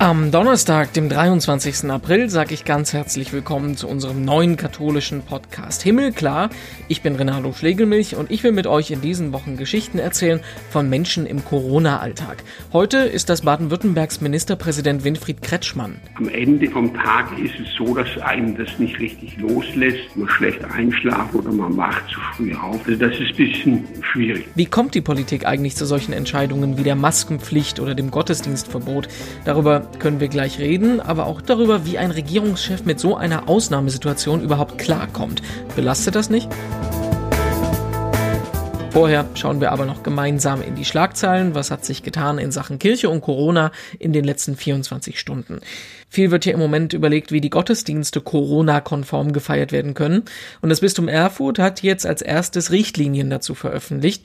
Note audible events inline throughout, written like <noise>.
Am Donnerstag, dem 23. April, sage ich ganz herzlich willkommen zu unserem neuen katholischen Podcast Himmelklar. Ich bin Renato Schlegelmilch und ich will mit euch in diesen Wochen Geschichten erzählen von Menschen im Corona-Alltag. Heute ist das Baden-Württembergs Ministerpräsident Winfried Kretschmann. Am Ende vom Tag ist es so, dass einen das nicht richtig loslässt, man schlecht einschlafen oder man wacht zu früh auf. Also das ist ein bisschen schwierig. Wie kommt die Politik eigentlich zu solchen Entscheidungen wie der Maskenpflicht oder dem Gottesdienstverbot? Darüber können wir gleich reden, aber auch darüber, wie ein Regierungschef mit so einer Ausnahmesituation überhaupt klarkommt. Belastet das nicht? Vorher schauen wir aber noch gemeinsam in die Schlagzeilen. Was hat sich getan in Sachen Kirche und Corona in den letzten 24 Stunden? Viel wird hier im Moment überlegt, wie die Gottesdienste Corona-konform gefeiert werden können. Und das Bistum Erfurt hat jetzt als erstes Richtlinien dazu veröffentlicht.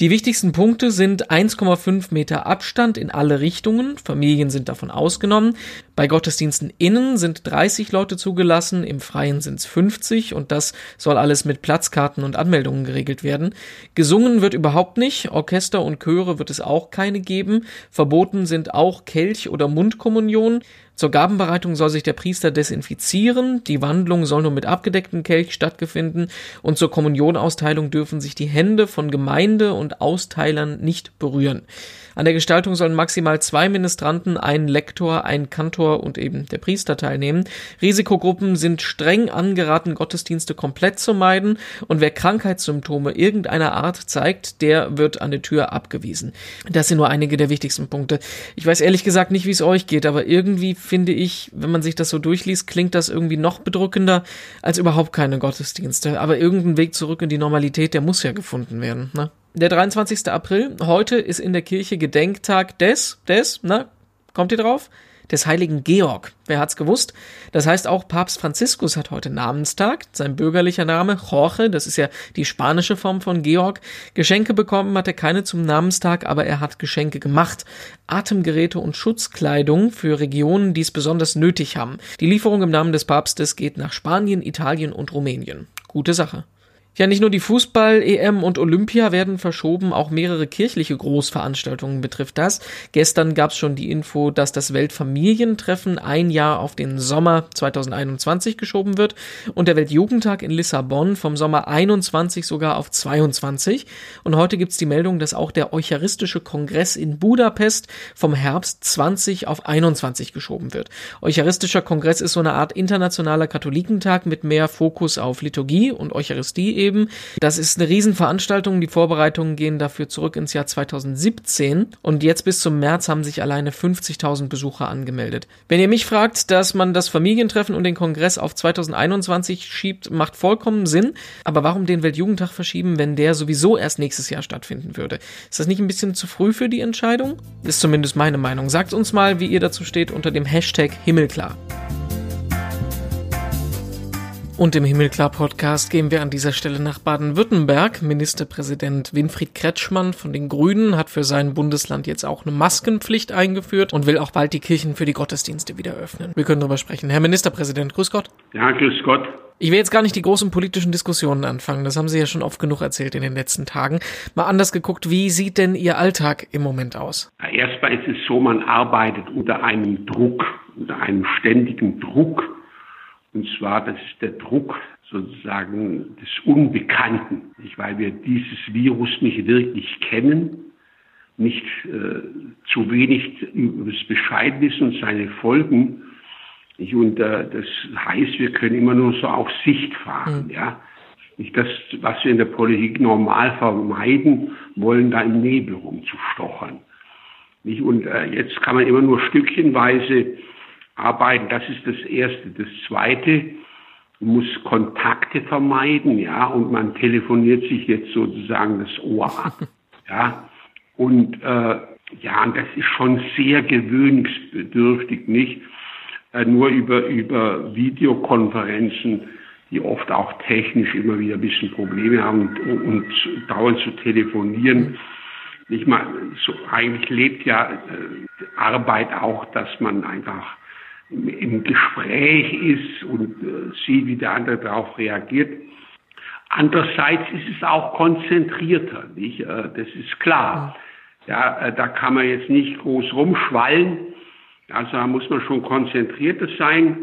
Die wichtigsten Punkte sind 1,5 Meter Abstand in alle Richtungen. Familien sind davon ausgenommen. Bei Gottesdiensten innen sind 30 Leute zugelassen, im Freien sind es 50 und das soll alles mit Platzkarten und Anmeldungen geregelt werden. Gesungen wird überhaupt nicht, Orchester und Chöre wird es auch keine geben. Verboten sind auch Kelch- oder Mundkommunion. Zur Gabenbereitung soll sich der Priester desinfizieren, die Wandlung soll nur mit abgedecktem Kelch stattfinden und zur Kommunionausteilung dürfen sich die Hände von Gemeinde und Austeilern nicht berühren. An der Gestaltung sollen maximal zwei Ministranten, ein Lektor, ein Kantor und eben der Priester teilnehmen. Risikogruppen sind streng angeraten, Gottesdienste komplett zu meiden und wer Krankheitssymptome irgendeiner Art zeigt, der wird an der Tür abgewiesen. Das sind nur einige der wichtigsten Punkte. Ich weiß ehrlich gesagt nicht, wie es euch geht, aber irgendwie finde ich, wenn man sich das so durchliest, klingt das irgendwie noch bedrückender als überhaupt keine Gottesdienste. Aber irgendein Weg zurück in die Normalität, der muss ja gefunden werden. Ne? Der 23. April, heute ist in der Kirche Gedenktag des, des, na, kommt ihr drauf? Des heiligen Georg. Wer hat's gewusst? Das heißt auch Papst Franziskus hat heute Namenstag. Sein bürgerlicher Name, Jorge, das ist ja die spanische Form von Georg. Geschenke bekommen hat er keine zum Namenstag, aber er hat Geschenke gemacht. Atemgeräte und Schutzkleidung für Regionen, die es besonders nötig haben. Die Lieferung im Namen des Papstes geht nach Spanien, Italien und Rumänien. Gute Sache. Ja, nicht nur die Fußball-EM und Olympia werden verschoben, auch mehrere kirchliche Großveranstaltungen betrifft das. Gestern gab es schon die Info, dass das Weltfamilientreffen ein Jahr auf den Sommer 2021 geschoben wird und der Weltjugendtag in Lissabon vom Sommer 21 sogar auf 22. Und heute gibt's die Meldung, dass auch der Eucharistische Kongress in Budapest vom Herbst 20 auf 21 geschoben wird. Eucharistischer Kongress ist so eine Art internationaler Katholikentag mit mehr Fokus auf Liturgie und Eucharistie eben. Das ist eine Riesenveranstaltung. Die Vorbereitungen gehen dafür zurück ins Jahr 2017 und jetzt bis zum März haben sich alleine 50.000 Besucher angemeldet. Wenn ihr mich fragt, dass man das Familientreffen und den Kongress auf 2021 schiebt, macht vollkommen Sinn. Aber warum den Weltjugendtag verschieben, wenn der sowieso erst nächstes Jahr stattfinden würde? Ist das nicht ein bisschen zu früh für die Entscheidung? Ist zumindest meine Meinung. Sagt uns mal, wie ihr dazu steht unter dem Hashtag Himmelklar. Und im Himmelklar-Podcast gehen wir an dieser Stelle nach Baden-Württemberg. Ministerpräsident Winfried Kretschmann von den Grünen hat für sein Bundesland jetzt auch eine Maskenpflicht eingeführt und will auch bald die Kirchen für die Gottesdienste wieder öffnen. Wir können darüber sprechen. Herr Ministerpräsident, grüß Gott. Ja, grüß Gott. Ich will jetzt gar nicht die großen politischen Diskussionen anfangen. Das haben Sie ja schon oft genug erzählt in den letzten Tagen. Mal anders geguckt, wie sieht denn Ihr Alltag im Moment aus? Erstmal ist es so, man arbeitet unter einem Druck, unter einem ständigen Druck und zwar, das ist der Druck sozusagen des Unbekannten, nicht? weil wir dieses Virus nicht wirklich kennen, nicht äh, zu wenig über das Bescheid wissen und seine Folgen. Nicht? Und äh, das heißt, wir können immer nur so auf Sicht fahren. Mhm. Ja? Nicht das, was wir in der Politik normal vermeiden wollen, da im Nebel rumzustochern. Nicht? Und äh, jetzt kann man immer nur stückchenweise arbeiten. Das ist das Erste. Das Zweite, man muss Kontakte vermeiden, ja, und man telefoniert sich jetzt sozusagen das Ohr ab, <laughs> ja. Und äh, ja, und das ist schon sehr gewöhnungsbedürftig, nicht? Äh, nur über, über Videokonferenzen, die oft auch technisch immer wieder ein bisschen Probleme haben und, und dauernd zu telefonieren. Nicht mal, so eigentlich lebt ja äh, Arbeit auch, dass man einfach im Gespräch ist und äh, sieht, wie der andere darauf reagiert. Andererseits ist es auch konzentrierter, nicht? Äh, das ist klar. Ja, äh, da kann man jetzt nicht groß rumschwallen. Also da muss man schon konzentrierter sein.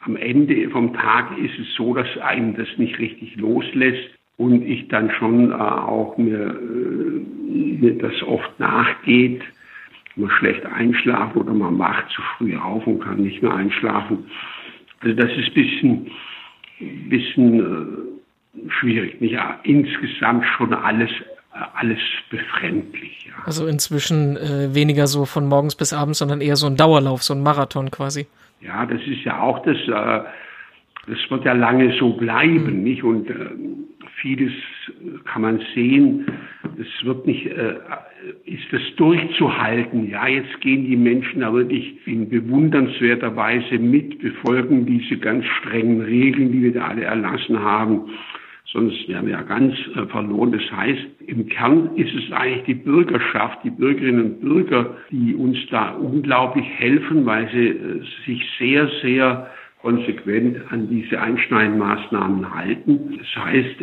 Am Ende vom Tag ist es so, dass einen das nicht richtig loslässt und ich dann schon auch mir, mir das oft nachgeht, man schlecht einschlafen oder man wacht zu früh auf und kann nicht mehr einschlafen. Also das ist ein bisschen, bisschen äh, schwierig. Nicht? Ja, insgesamt schon alles alles befremdlich. Ja. Also inzwischen äh, weniger so von morgens bis abends, sondern eher so ein Dauerlauf, so ein Marathon quasi. Ja, das ist ja auch das, äh, das wird ja lange so bleiben, mhm. nicht? Und äh, vieles kann man sehen, es wird nicht, äh, ist das durchzuhalten. Ja, jetzt gehen die Menschen da wirklich in bewundernswerter Weise mit, befolgen diese ganz strengen Regeln, die wir da alle erlassen haben. Sonst wären wir ja ganz äh, verloren. Das heißt, im Kern ist es eigentlich die Bürgerschaft, die Bürgerinnen und Bürger, die uns da unglaublich helfen, weil sie äh, sich sehr, sehr konsequent an diese Einschneidmaßnahmen halten. Das heißt,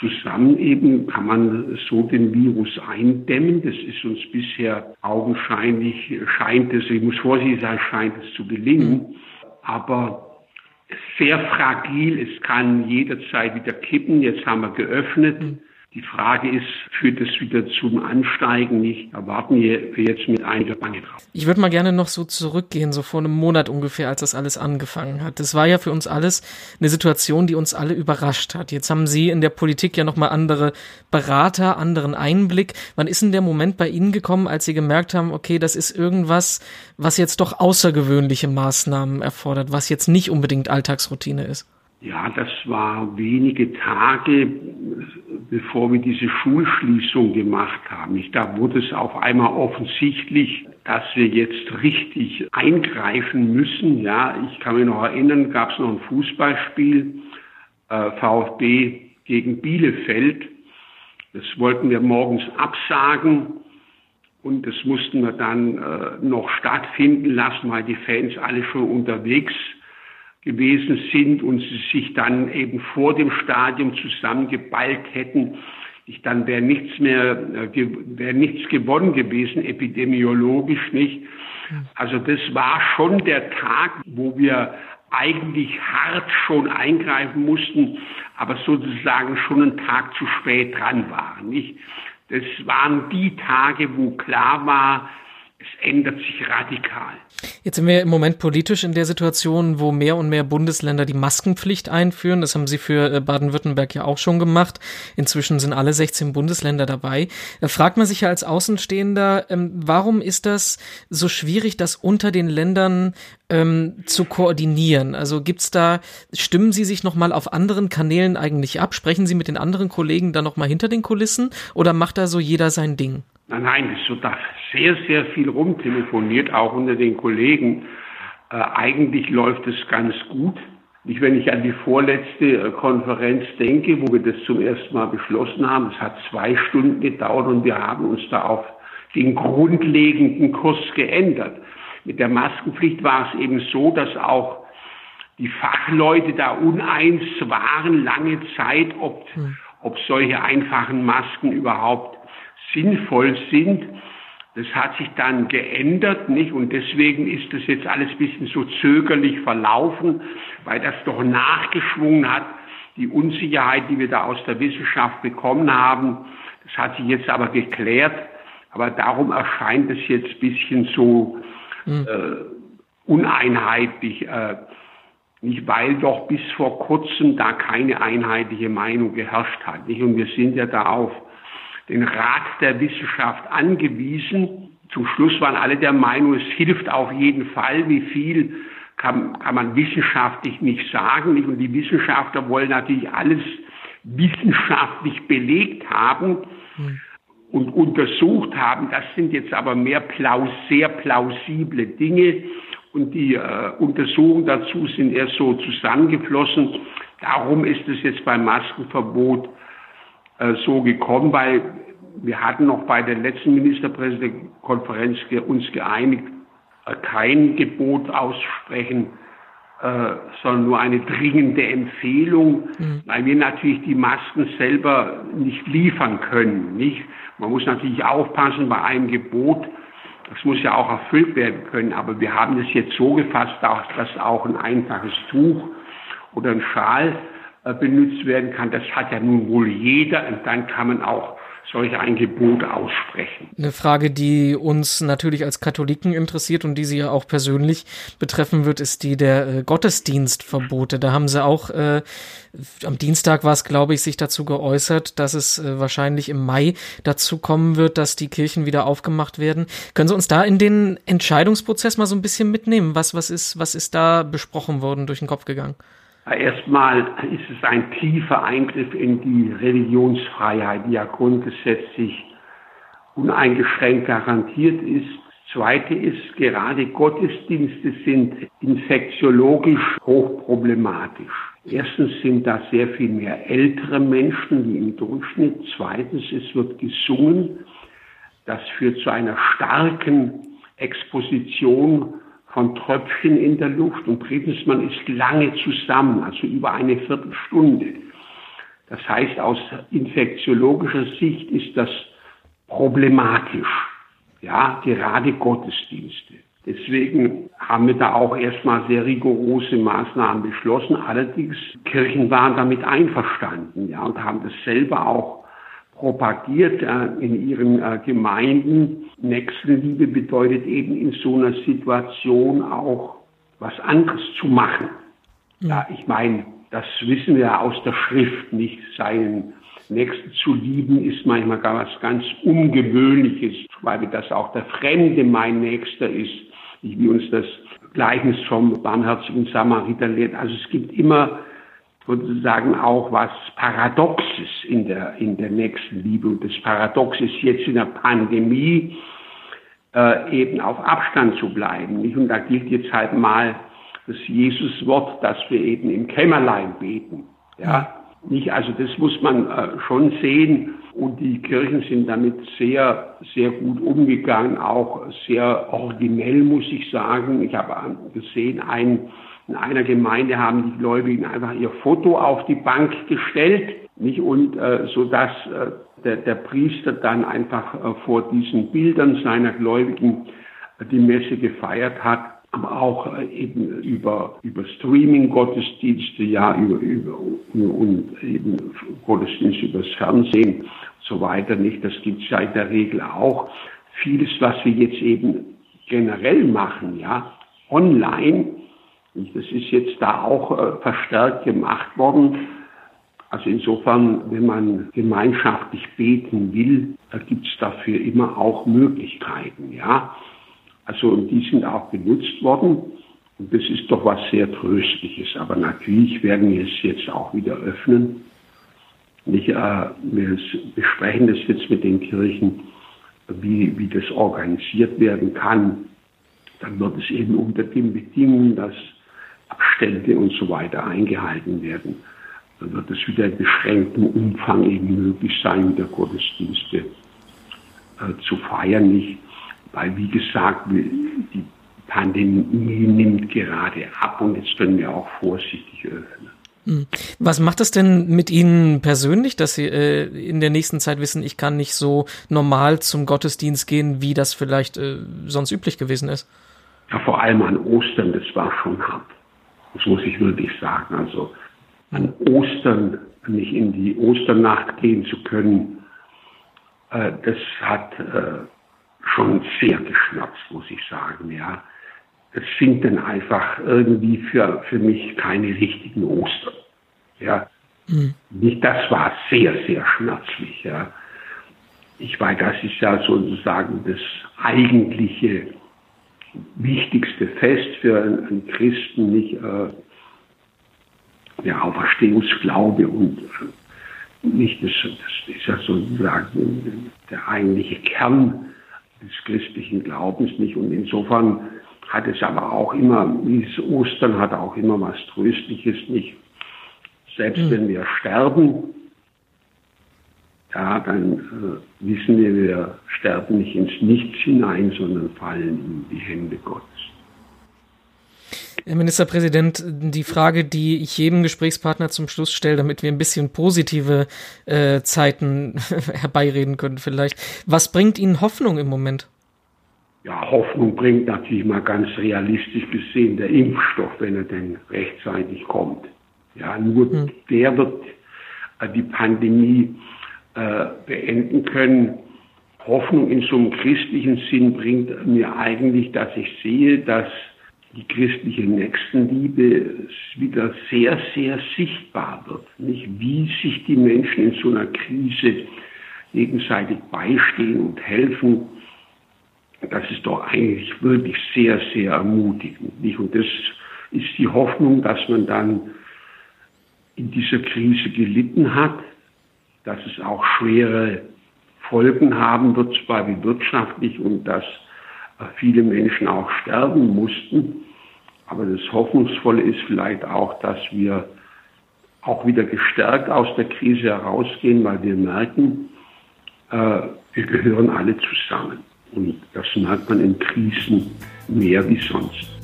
zusammen eben kann man so den Virus eindämmen. Das ist uns bisher augenscheinlich, scheint es, ich muss vorsichtig sein, scheint es zu gelingen. Aber sehr fragil. Es kann jederzeit wieder kippen. Jetzt haben wir geöffnet. Die Frage ist, führt es wieder zum Ansteigen nicht? Erwarten wir jetzt mit einiger Bange drauf. Ich würde mal gerne noch so zurückgehen, so vor einem Monat ungefähr, als das alles angefangen hat. Das war ja für uns alles eine Situation, die uns alle überrascht hat. Jetzt haben Sie in der Politik ja nochmal andere Berater, anderen Einblick. Wann ist denn der Moment bei Ihnen gekommen, als Sie gemerkt haben, okay, das ist irgendwas, was jetzt doch außergewöhnliche Maßnahmen erfordert, was jetzt nicht unbedingt Alltagsroutine ist? Ja, das war wenige Tage, bevor wir diese Schulschließung gemacht haben. Ich, da wurde es auf einmal offensichtlich, dass wir jetzt richtig eingreifen müssen. Ja, ich kann mich noch erinnern, gab es noch ein Fußballspiel, äh, VfB gegen Bielefeld. Das wollten wir morgens absagen und das mussten wir dann äh, noch stattfinden lassen, weil die Fans alle schon unterwegs gewesen sind und sie sich dann eben vor dem Stadium zusammengeballt hätten. Ich dann wäre nichts mehr, äh, wäre nichts gewonnen gewesen, epidemiologisch nicht. Also das war schon der Tag, wo wir eigentlich hart schon eingreifen mussten, aber sozusagen schon einen Tag zu spät dran waren, nicht? Das waren die Tage, wo klar war, es ändert sich radikal. Jetzt sind wir im Moment politisch in der Situation, wo mehr und mehr Bundesländer die Maskenpflicht einführen. Das haben sie für äh, Baden-Württemberg ja auch schon gemacht. Inzwischen sind alle 16 Bundesländer dabei. Da fragt man sich ja als Außenstehender, ähm, warum ist das so schwierig, das unter den Ländern ähm, zu koordinieren? Also gibt's da, stimmen Sie sich nochmal auf anderen Kanälen eigentlich ab? Sprechen Sie mit den anderen Kollegen da nochmal hinter den Kulissen? Oder macht da so jeder sein Ding? Nein, nein, es wird da sehr, sehr viel rumtelefoniert, auch unter den Kollegen. Äh, eigentlich läuft es ganz gut. Nicht, wenn ich an die vorletzte äh, Konferenz denke, wo wir das zum ersten Mal beschlossen haben. Es hat zwei Stunden gedauert und wir haben uns da auf den grundlegenden Kurs geändert. Mit der Maskenpflicht war es eben so, dass auch die Fachleute da uneins waren, lange Zeit, ob, hm. ob solche einfachen Masken überhaupt sinnvoll sind. Das hat sich dann geändert, nicht? Und deswegen ist das jetzt alles ein bisschen so zögerlich verlaufen, weil das doch nachgeschwungen hat, die Unsicherheit, die wir da aus der Wissenschaft bekommen haben. Das hat sich jetzt aber geklärt. Aber darum erscheint es jetzt ein bisschen so mhm. äh, uneinheitlich. Äh, nicht weil doch bis vor kurzem da keine einheitliche Meinung geherrscht hat. Nicht? Und wir sind ja da auf den Rat der Wissenschaft angewiesen. Zum Schluss waren alle der Meinung, es hilft auf jeden Fall. Wie viel kann, kann man wissenschaftlich nicht sagen. Und die Wissenschaftler wollen natürlich alles wissenschaftlich belegt haben hm. und untersucht haben. Das sind jetzt aber mehr plaus sehr plausible Dinge. Und die äh, Untersuchungen dazu sind erst so zusammengeflossen. Darum ist es jetzt beim Maskenverbot äh, so gekommen, weil wir hatten noch bei der letzten Ministerpräsidentenkonferenz uns geeinigt, äh, kein Gebot aussprechen, äh, sondern nur eine dringende Empfehlung, mhm. weil wir natürlich die Masken selber nicht liefern können. Nicht? Man muss natürlich aufpassen bei einem Gebot, Das muss ja auch erfüllt werden können, aber wir haben es jetzt so gefasst, dass auch ein einfaches Tuch oder ein Schal benutzt werden kann. Das hat ja nun wohl jeder und dann kann man auch solche ein Gebot aussprechen. Eine Frage, die uns natürlich als Katholiken interessiert und die Sie ja auch persönlich betreffen wird, ist die der äh, Gottesdienstverbote. Da haben Sie auch äh, am Dienstag war es, glaube ich, sich dazu geäußert, dass es äh, wahrscheinlich im Mai dazu kommen wird, dass die Kirchen wieder aufgemacht werden. Können Sie uns da in den Entscheidungsprozess mal so ein bisschen mitnehmen? Was, was ist, was ist da besprochen worden, durch den Kopf gegangen? Erstmal ist es ein tiefer Eingriff in die Religionsfreiheit, die ja grundgesetzlich uneingeschränkt garantiert ist. Zweite ist, gerade Gottesdienste sind infektiologisch hochproblematisch. Erstens sind da sehr viel mehr ältere Menschen wie im Durchschnitt. Zweitens, es wird gesungen. Das führt zu einer starken Exposition von Tröpfchen in der Luft und drittens, man ist lange zusammen, also über eine Viertelstunde. Das heißt, aus infektiologischer Sicht ist das problematisch. Ja, gerade Gottesdienste. Deswegen haben wir da auch erstmal sehr rigorose Maßnahmen beschlossen. Allerdings, Kirchen waren damit einverstanden, ja, und haben das selber auch propagiert äh, in ihren äh, Gemeinden. Nächstenliebe bedeutet eben in so einer Situation auch was anderes zu machen. Ja, ich meine, das wissen wir aus der Schrift, nicht seinen Nächsten zu lieben ist manchmal gar was ganz Ungewöhnliches, weil das auch der Fremde mein Nächster ist, wie uns das Gleichnis vom barmherzigen Samariter lehrt. Also es gibt immer sozusagen auch was Paradoxes in der, in der Nächstenliebe. Und das Paradox ist jetzt in der Pandemie äh, eben auf Abstand zu bleiben. Nicht? Und da gilt jetzt halt mal das Jesuswort, dass wir eben im Kämmerlein beten. Ja, nicht, also das muss man äh, schon sehen. Und die Kirchen sind damit sehr, sehr gut umgegangen, auch sehr originell, muss ich sagen. Ich habe gesehen, ein in einer Gemeinde haben die Gläubigen einfach ihr Foto auf die Bank gestellt, nicht und äh, so dass äh, der, der Priester dann einfach äh, vor diesen Bildern seiner Gläubigen äh, die Messe gefeiert hat, aber auch äh, eben über über Streaming Gottesdienste, ja über über und eben Gottesdienste übers Fernsehen und so weiter nicht. Das gibt es ja in der Regel auch. Vieles, was wir jetzt eben generell machen, ja, online das ist jetzt da auch äh, verstärkt gemacht worden. Also insofern, wenn man gemeinschaftlich beten will, da gibt es dafür immer auch Möglichkeiten, ja. Also und die sind auch genutzt worden. Und das ist doch was sehr Tröstliches. Aber natürlich werden wir es jetzt auch wieder öffnen. Nicht, äh, wir besprechen das jetzt mit den Kirchen, wie, wie das organisiert werden kann. Dann wird es eben unter den Bedingungen, dass Abstände und so weiter eingehalten werden, dann wird es wieder in beschränktem Umfang eben möglich sein, wieder Gottesdienste äh, zu feiern. Nicht, weil, wie gesagt, die Pandemie nimmt gerade ab und jetzt können wir auch vorsichtig öffnen. Hm. Was macht es denn mit Ihnen persönlich, dass Sie äh, in der nächsten Zeit wissen, ich kann nicht so normal zum Gottesdienst gehen, wie das vielleicht äh, sonst üblich gewesen ist? Ja, vor allem an Ostern, das war schon hart. Das muss ich wirklich sagen. Also an Ostern nicht in die Osternacht gehen zu können, äh, das hat äh, schon sehr geschmerzt, muss ich sagen. Ja, es sind dann einfach irgendwie für für mich keine richtigen Ostern. Ja, mhm. nicht. Das war sehr sehr schmerzlich. Ja, ich weiß, das ist ja sozusagen das eigentliche wichtigste Fest für einen Christen, nicht äh, der Auferstehungsglaube und äh, nicht das, das ist ja sozusagen der eigentliche Kern des christlichen Glaubens nicht. Und insofern hat es aber auch immer, dieses Ostern hat auch immer was Tröstliches nicht. Selbst mhm. wenn wir sterben, ja, dann äh, wissen wir, wir sterben nicht ins Nichts hinein, sondern fallen in die Hände Gottes. Herr Ministerpräsident, die Frage, die ich jedem Gesprächspartner zum Schluss stelle, damit wir ein bisschen positive äh, Zeiten <laughs> herbeireden können vielleicht. Was bringt Ihnen Hoffnung im Moment? Ja, Hoffnung bringt natürlich mal ganz realistisch gesehen der Impfstoff, wenn er denn rechtzeitig kommt. Ja, nur hm. der wird äh, die Pandemie äh, beenden können. Hoffnung in so einem christlichen Sinn bringt mir eigentlich, dass ich sehe, dass die christliche Nächstenliebe wieder sehr, sehr sichtbar wird. Nicht wie sich die Menschen in so einer Krise gegenseitig beistehen und helfen. Das ist doch eigentlich wirklich sehr, sehr ermutigend. Nicht? Und das ist die Hoffnung, dass man dann in dieser Krise gelitten hat, dass es auch schwere Folgen haben wird, zwar wie wirtschaftlich und dass viele Menschen auch sterben mussten. Aber das Hoffnungsvolle ist vielleicht auch, dass wir auch wieder gestärkt aus der Krise herausgehen, weil wir merken, äh, wir gehören alle zusammen. Und das merkt man in Krisen mehr wie sonst.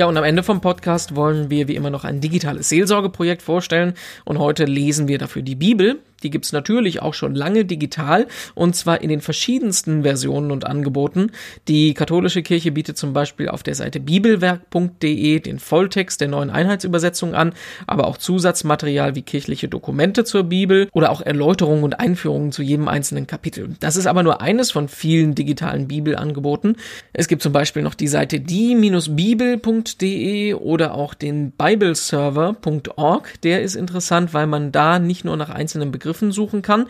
Ja, und am Ende vom Podcast wollen wir wie immer noch ein digitales Seelsorgeprojekt vorstellen. Und heute lesen wir dafür die Bibel. Die gibt's natürlich auch schon lange digital und zwar in den verschiedensten Versionen und Angeboten. Die katholische Kirche bietet zum Beispiel auf der Seite bibelwerk.de den Volltext der neuen Einheitsübersetzung an, aber auch Zusatzmaterial wie kirchliche Dokumente zur Bibel oder auch Erläuterungen und Einführungen zu jedem einzelnen Kapitel. Das ist aber nur eines von vielen digitalen Bibelangeboten. Es gibt zum Beispiel noch die Seite die-bibel.de oder auch den bibleserver.org. Der ist interessant, weil man da nicht nur nach einzelnen Begriffen Begriffen suchen kann.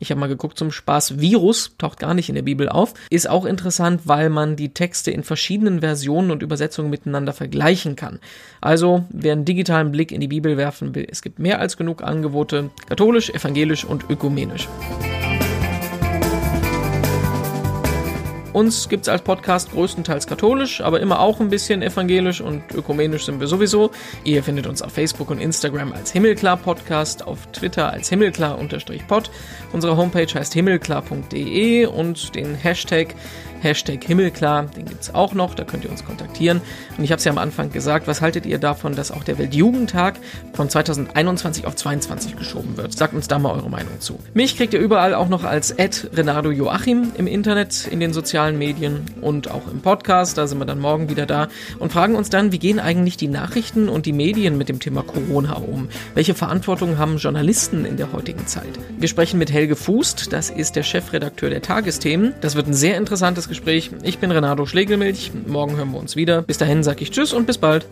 Ich habe mal geguckt zum Spaß. Virus taucht gar nicht in der Bibel auf. Ist auch interessant, weil man die Texte in verschiedenen Versionen und Übersetzungen miteinander vergleichen kann. Also, wer einen digitalen Blick in die Bibel werfen will, es gibt mehr als genug Angebote, katholisch, evangelisch und ökumenisch. Uns gibt es als Podcast größtenteils katholisch, aber immer auch ein bisschen evangelisch und ökumenisch sind wir sowieso. Ihr findet uns auf Facebook und Instagram als Himmelklar Podcast, auf Twitter als Himmelklar-Pod. Unsere Homepage heißt himmelklar.de und den Hashtag Hashtag Himmelklar, den gibt es auch noch, da könnt ihr uns kontaktieren. Und ich habe es ja am Anfang gesagt, was haltet ihr davon, dass auch der Weltjugendtag von 2021 auf 22 geschoben wird? Sagt uns da mal eure Meinung zu. Mich kriegt ihr überall auch noch als Ed Renato Joachim im Internet, in den sozialen Medien und auch im Podcast. Da sind wir dann morgen wieder da und fragen uns dann, wie gehen eigentlich die Nachrichten und die Medien mit dem Thema Corona um? Welche Verantwortung haben Journalisten in der heutigen Zeit? Wir sprechen mit Helge Fußt, das ist der Chefredakteur der Tagesthemen. Das wird ein sehr interessantes Gespräch. Ich bin Renato Schlegelmilch. Morgen hören wir uns wieder. Bis dahin sage ich Tschüss und bis bald.